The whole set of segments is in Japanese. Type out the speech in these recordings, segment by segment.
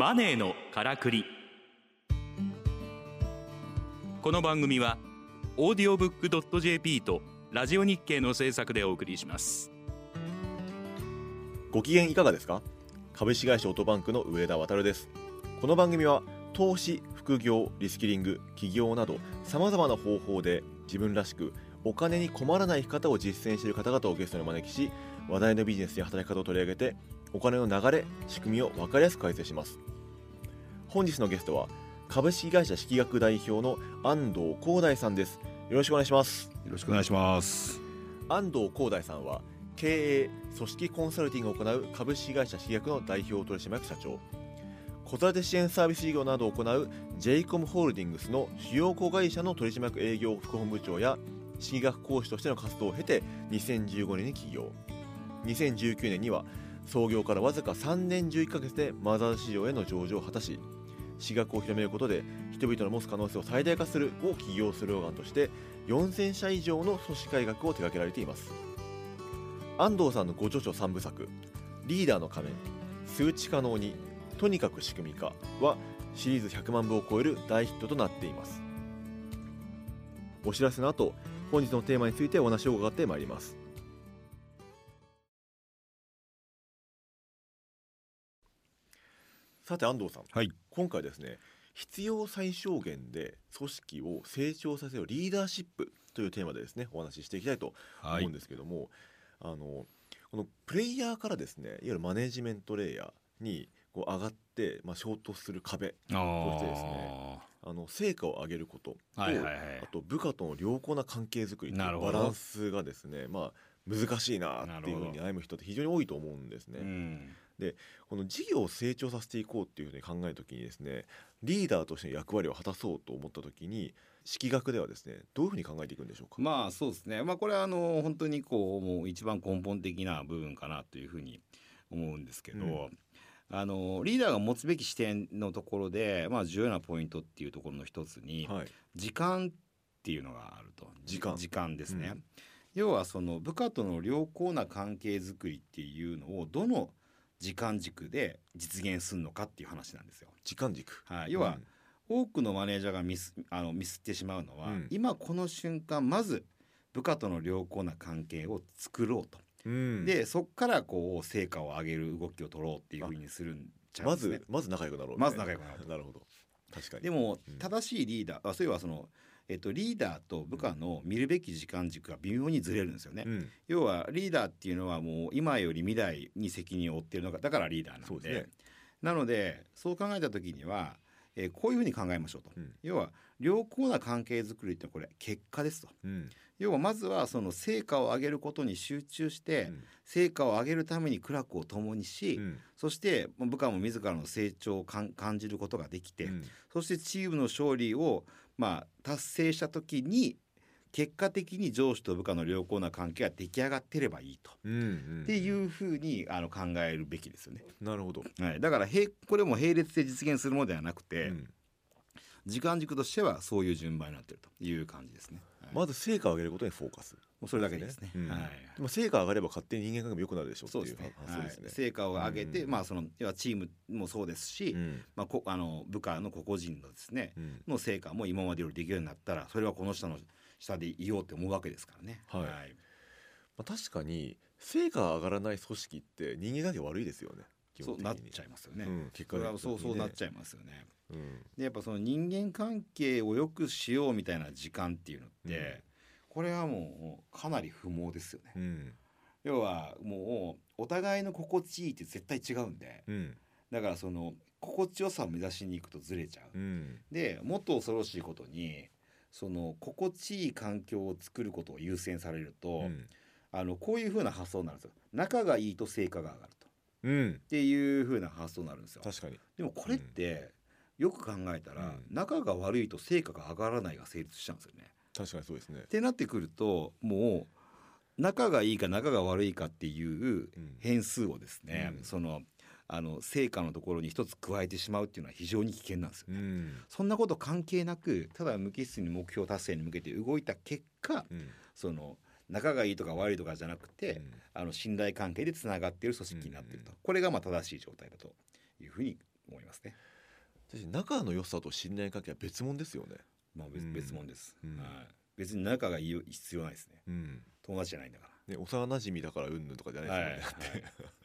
マネーのからくり。この番組はオーディオブックドット JP とラジオ日経の制作でお送りします。ご機嫌いかがですか？株式会社オートバンクの上田渉です。この番組は投資副業リスキリング起業などさまざまな方法で自分らしくお金に困らない生き方を実践している方々をゲストにお招きし話題のビジネスや働き方を取り上げてお金の流れ仕組みを分かりやすく解説します。本日のゲストは株式会社式学代表の安藤光大さんです。よろしくお願いします。よろしくお願いします。安藤光大さんは経営組織コンサルティングを行う株式会社式学の代表取締役社長。子育て支援サービス事業などを行う j イコムホールディングスの主要子会社の取締役営業副本部長や式学講師としての活動を経て2015年に起業。2019年には創業からわずか3年11ヶ月でマザーズ市場への上場を果たし私学を広めることで人々の持つ可能性を最大化するを起業スローガンとして4000社以上の組織改革を手掛けられています。安藤さんのご著書3部作「リーダーの仮面数値可能にとにかく仕組み化」はシリーズ100万部を超える大ヒットとなっています。お知らせの後本日のテーマについてお話を伺ってまいります。さて安藤さん、はい。今回ですね必要最小限で組織を成長させるリーダーシップというテーマでですねお話ししていきたいとはい。思うんですけども、あのこのプレイヤーからですねいわゆるマネジメントレイヤーにこう上がって、まあ、衝突する壁あー。そしてですねあの成果を上げることと、はいはいはい。あと部下との良好な関係づくりというバランスがですねまあ難しいなっていうふうに悩む人って非常に多いと思うんですね。うん。この事業を成長させていこうっていうふうに考えるときにですねリーダーとしての役割を果たそうと思ったときに式学ではですねどういうふうに考えていくんでしょうか、まあそうですね。まあこれはあの本当にこうもう一番根本的な部分かなというふうに思うんですけど、うん。あのリーダーが持つべき視点のところで、まあ、重要なポイントっていうところの一つに、はい、時間っていうのがあると。時間。時間ですね、うん要はその部下との良好な関係づくりっていうのをどの時間軸で実現するのかっていう話なんですよ。時間軸。はい、要は、多くのマネージャーがミスあのミスってしまうのは、うん。今この瞬間まず部下との良好な関係を作ろうと、うん。うんでそっからこう成果を上げる動きを取ろうっていうふうにするんちゃうんまですね。ず。まず仲良くなろうみたいまず仲良くなろう なるほど。確かに。でもうん。正しいリーダーあそういえばその、えっと、リーダーと部下の見るべき時間軸が微妙にずれるんですよね。うん。要はリーダーっていうのはもう今より未来に責任を負っているのがだからリーダーなんで。すね。なのでそう考えた時には、えーこういうふうに考えましょうと、うん。要は良好な関係づくりってこれ結果ですと。うん。要はまずはその成果を上げることに集中して、うん。成果を上げるために苦楽を共にし、うん。そして部下も自らの成長を感じることができて、うん。そしてチームの勝利をまあ達成した時に結果的に上司と部下の良好な関係が出来上がってればいいと、うんうんっていうふうにあの考えるべきですよね。なるほど、はい、だから並これも並列で実現するものではなくて、うん。時間軸としてはそういう順番になっているという感じですね。はい。まず成果を上げることにフォーカスもうそれだけですね。うん。はい。成果が上がれば勝手に人間関係も良くなるでしょうそうですね。っていう発想ですね。はい、成果を上げて、うん。まあその要はチームもそうですし、うん。まあ、こあの部下の個々人のですね、うん。の成果も今までよりできるようになったらそれはこの人の下でいようって思うわけですからね。はい。まあ、確かに成果が上がらない組織って人間関係悪いですよね。基そうなっちゃいますよね。うん、結果それはそうそうなっちゃゃいますよね。う、うん。でやっぱその人間関係を良くしようみたいな時間っていうのって、うんこれはもうかなり不毛ですよね。うん。要はもうお互いの心地いいって絶対違うんで。うん。だからその心地よさを目指しに行くとずれちゃう。うん。でもっと恐ろしいことにその心地いい環境を作ることを優先されると、うん。あのこういう風な発想になるんですよ。仲がいいと成果が上がると。っうん。ていう風な発想になるんですよ。確かに。でもこれって、よく考えたら、うん。仲が悪いと成果が上がらないが成立しちゃうんですよね確かにそうですね。ってなってくるともう仲がいいか仲が悪いかっていううん。変数をですね、うん。そのあの成果のところに一つ加えてしまうっていうのは非常に危険なんですよね。うん。そんなこと関係なくただ無機質に目標達成に向けて動いた結果うん。その仲がいいとか悪いとかじゃなくて、うん。あの信頼関係でつながっている組織になっていると、うん。これがまあ正しい状態だというふうに思いますね。仲の良さと信頼関係は別物ですよねまあ別,、うん。別物です、うん。はい。別に仲がいい必要ないですね。うん。友達じゃないんだかね幼馴染だからうんぬんとかじゃら。ないはい、ですよね、はい、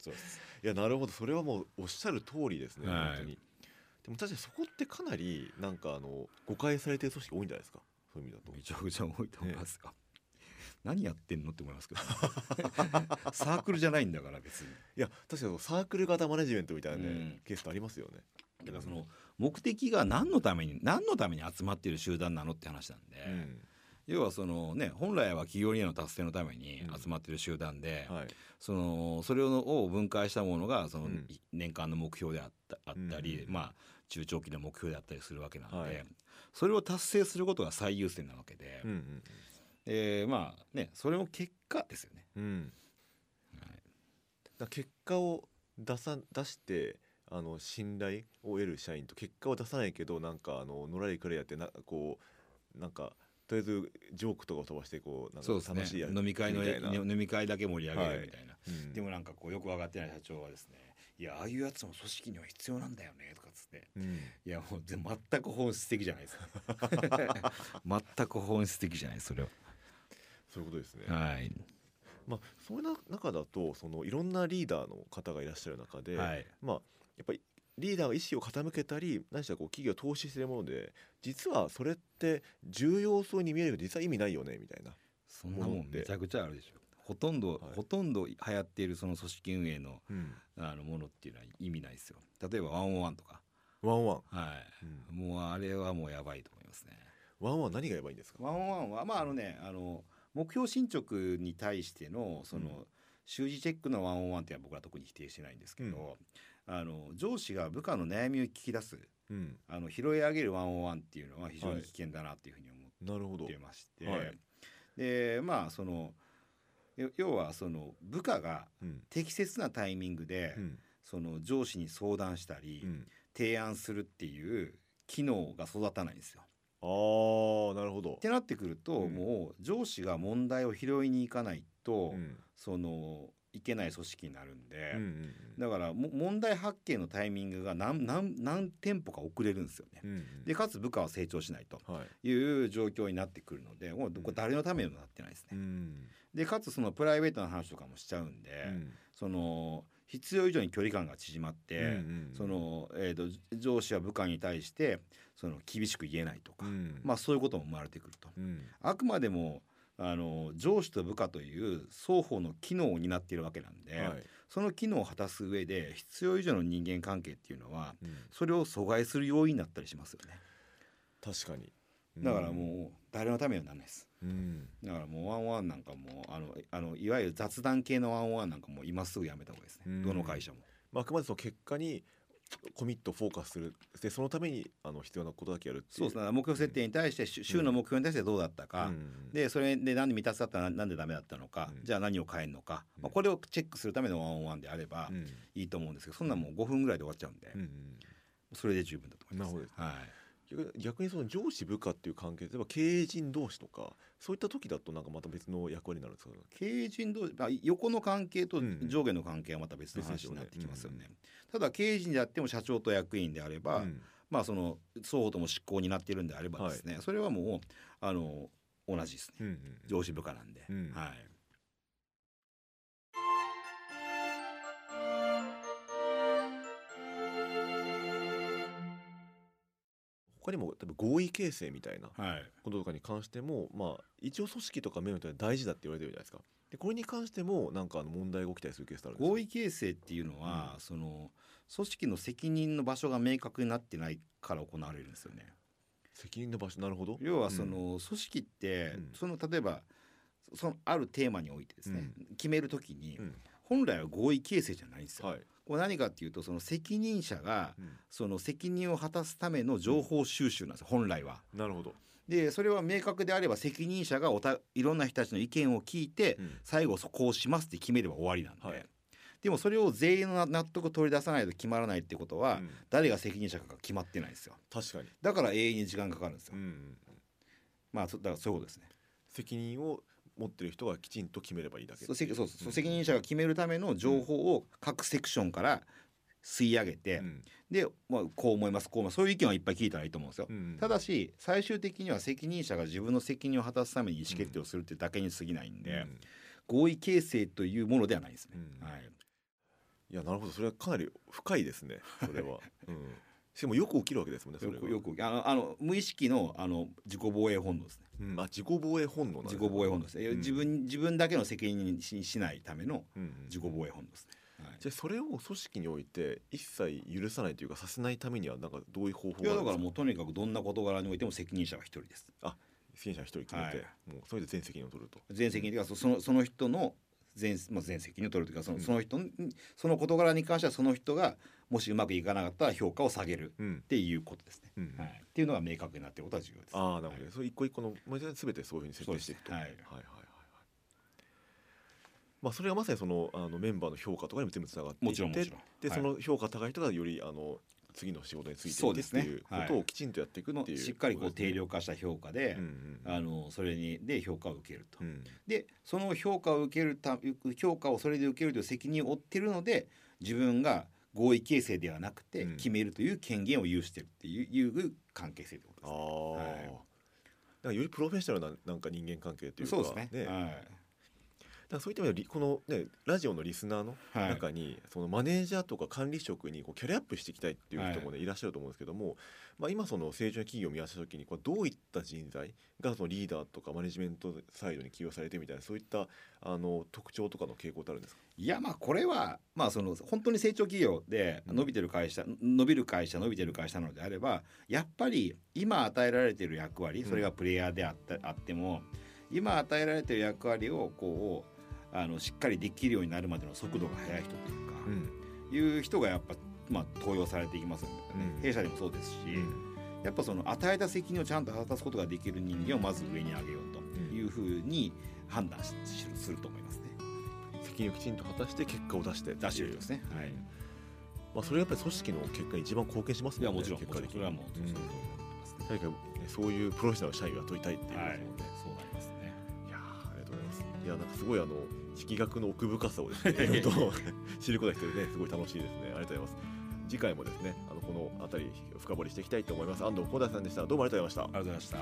そうです。いやなるほど。それはもうおっしゃる通りですね、はい。本当に。でも確かにそこってかなりなんかあの誤解されてる組織多いんじゃないですか？そういう意味だと。めちゃくちゃ多いと思いますよ。何やってんのって思いますけど。サークルじゃないんだから別に。いや確かにサークル型マネジメントみたいなね、うん。ケースってありますよね。だからその目的が何のために何のために集まっている集団なのって話なんで、うん。要はそのね本来は企業理念の達成のためにうん。集まっている集団で、はい。そのそれを分解したものがそのうん。年間の目標であったあったり、うんまあ中長期の目標であったりするわけなんで、はい。それを達成することが最優先なわけで、うんうんえーまあねそれも結果ですよね。うん。はい。結果を出さ出してあの信頼を得る社員と結果を出さないけどなんかあののらりくらりやってなこうなんかとりあえずジョークとかを飛ばしてこうなんか楽しいや飲み会の飲み会だけ盛り上げるみたいな、うん。でもなんかこうよく分かってない社長はですねいやああいうやつも組織には必要なんだよねとかっつって。うん。いやもうぜ全く本質的じゃないですか。全く本質的じゃないそれは。そういうことですね。はい。まあそういうな中だとそのいろんなリーダーの方がいらっしゃる中で、はい。まあやっぱりリーダーが意思を傾けたり何しろこう企業を投資してるもので実はそれって重要そうに見えるけど実は意味ないよねみたいな。そんなもんめちゃくちゃあるでしょ。ほとんど、はい。ほとんど流行っているその組織運営のうん、あのものっていうのは意味ないですよ。例えばワンオンワンとか。ワンワン、はい、うん。もうあれはもうやばいと思いますね。ワンワン何がやばいんですか？ワンオンワンはまああのねあの目標進捗に対してのその、うん。習字チェックのワンオンワンって僕は特に否定してないんですけど、あの上司が部下の悩みを聞き出すうん、あの拾い上げるワンオンワンっていうのは非常に危険だなっていうふうに思って。まして、はい。でまあそのよ要はその部下がうん。適切なタイミングで、うん。その上司に相談したり、うん、提案するっていう機能が育たないんですよ。ああなるほど。っ。てなってくると、うん。もう上司が問題を拾いに行かないと、うん。そのいけない組織になるんで、うんうんだからも問題発見のタイミングが何何何店舗か遅れるんですよね。うんうんでかつ部下は成長しないとはい。いう状況になってくるのでもうこれ誰のためにもなってないですね。うんでかつそのプライベートな話とかもしちゃうんで、うんその必要以上に距離感が縮まって、うんうんそのえー、と上司は部下に対してその厳しく言えないとか、うんまあそういうことも生まれてくると。うんあくまでもあの上司と部下という双方の機能を担っているわけなんで、はい。その機能を果たす上で必要以上の人間関係っていうのはうん。それを阻害する要因になったりしますよね。確かに。だからもう誰のためにはならないです。うん。だからもうワンワンなんかもうあのあのいわゆる雑談系のワンワンなんかもう今すぐやめた方がいいですね、うん。どの会社も。まあ、あくまでその結果にコミットフォーカスする。でそのためにあの必要なことだけやるそうですね。目標設定に対して週週の目標に対してどうだったか、うんでそれで何で未達だったらなんでダメだったのか、うん。じゃあ何を変えるのか、うん。まあ、これをチェックするためのワンオンワンであればうん。いいと思うんですけどそんなもう5分ぐらいで終わっちゃうんで、それで十分だと思います。なるほどはい逆逆にその上司部下っていう関係例えば経営陣同士とかそういった時だとなんかまた別の役割になるんですか？経営陣同士、まあ、横の関係とうん。上下の関係はまた別の話になってきますよね。ただ経営陣であっても社長と役員であれば、うん。まあその双方とも執行になっているんであればですね、それはもうあの同じですね。うんうん。上司部下なんで、うん。はい他にも多分合意形成みたいなはい。こととかに関しても、まあ、一応組織とかメモって大事だって言われてるじゃないですか。でこれに関してもなんかあの問題が起きたりするケースあるんですか合意形成っていうのは、その組織の責任の場所が明確になってないから行われるんですよね。責任の場所なるほど。要はその組織って、うん。その例えばそのあるテーマにおいてですね、決めるときに、うん。本来は合意形成じゃないんですよ。はい、これ何かっていうとその責任者がうん。その責任を果たすための情報収集なんですよ本来は。なるほど、でそれは明確であれば責任者がおたいろんな人たちの意見を聞いて、うん。最後そこをしますって決めれば終わりなんで、はい。でもそれを全員の納得を取り出さないと決まらないってことは、うん。誰が責任者かが決まってないんですよ。確かに、だから永遠に時間かかるんですよ、うんうん。まあそだからそういうことですね。責任を持ってる人がきちんと決めればいいだけそうせそうそううん。責任者が決めるための情報を各セクションから吸い上げて、うん。で、まあ、こう思いますこう思います。そういう意見はいっぱい聞いたらいいと思うんですよ。うん。ただし最終的には責任者が自分の責任を果たすために意思決定をするってだけに過ぎないんで、うん。合意形成というものではないですね。うん。はい、いやなるほど。それはかなり深いですねそれは、うん、しかもよく起きるわけですもんねよくよくあのあの無意識のあの自己防衛本能ですね。うん、あ自己防衛本能ね自己防衛本能ですね、うん。自分自分だけの責任にししないための自己防衛本能ですね。はい。じゃあそれを組織において一切許さないというかさせないためにはなんかどういう方法いやだがあるんですか？からもうとにかくどんな事柄においても責任者は一人です。責任者が一人決めて、はもうそれで全責任を取ると。全責任というかそそのその人の全,、まあ、全責任を取るというかその,、うん。その人にその事柄に関してはその人がもしうまくいかなかったら評価を下げるうん。っていうことですね。うん。はい、っていうのが明確になっていることは重要です。ああなるほど、はいそれ一個一個のまあ全てそういうふうに設定していくと。はいはいはい。はい。まあそれがまさにそのあのメンバーの評価とかにも全部つながっていて。で、はい。その評価高い人がよりあの次の仕事についてそですねいうっていうことをきちんとやっていくっていう、しっかりこう定量量化した評価で、あのそれにで評価を受けると。うん。でその評価を受けるた評価をそれで受けるという責任を負ってるので自分が合意形成ではなくてうん。決めるという権限を有してるっていういう関係性というあこあ、はい。だからよりプロフェッショナルななんか人間関係というかとです。そうですね。はいだそういった意味でこのねラジオのリスナーのはい。中に、そのマネージャーとか管理職にこうキャリアアップしていきたいっていう人もね、い、らっしゃると思うんですけども、まあ、今その成長企業を見合わせた時にこうどういった人材がそのリーダーとかマネジメントサイドに起用されてみたいなそういったあの特徴とかの傾向ってあるんですか、いやまあこれはまあその本当に成長企業でうん。伸びてる会社、伸びる会社伸びてる会社なのであればやっぱり今与えられてる役割それがプレイヤーであったあっても今与えられてる役割をこうあのしっかりできるようになるまでの速度が速い人というか、いう人がやっぱまあ登用されていきますよね、うん。弊社でもそうですし、やっぱその与えた責任をちゃんと果たすことができる人間をまず上に上げようというふうに判断しすると思いますね。責任をきちんと果たして結果を出して出してるんですね。はい。まあ、それがやっぱり組織の結果に一番貢献しますもんね。いやもちろん結果的にそれはもうそうだと思いますね。そういうプロフェッショナルな社員は取りたいっていうこともんね、、そういやなんかすごいあの力学の奥深さをですね、いろいろと 知ることができてねすごい楽しいですね。ありがとうございます。次回もですねあのこのあたり深掘りしていきたいと思います。安藤光大さんでした。どうもありがとうございました。ありがとうございました。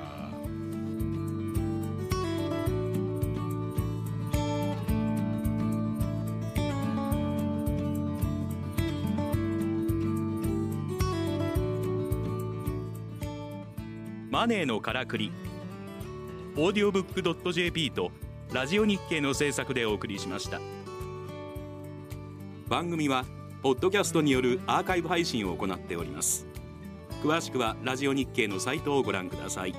マネーのからくりオーディオブック .jp とラジオ日経の制作でお送りしました。番組はポッドキャストによるアーカイブ配信を行っております。詳しくはラジオ日経のサイトをご覧ください。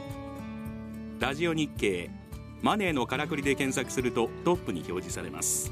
ラジオ日経マネーのからくりで検索するとトップに表示されます。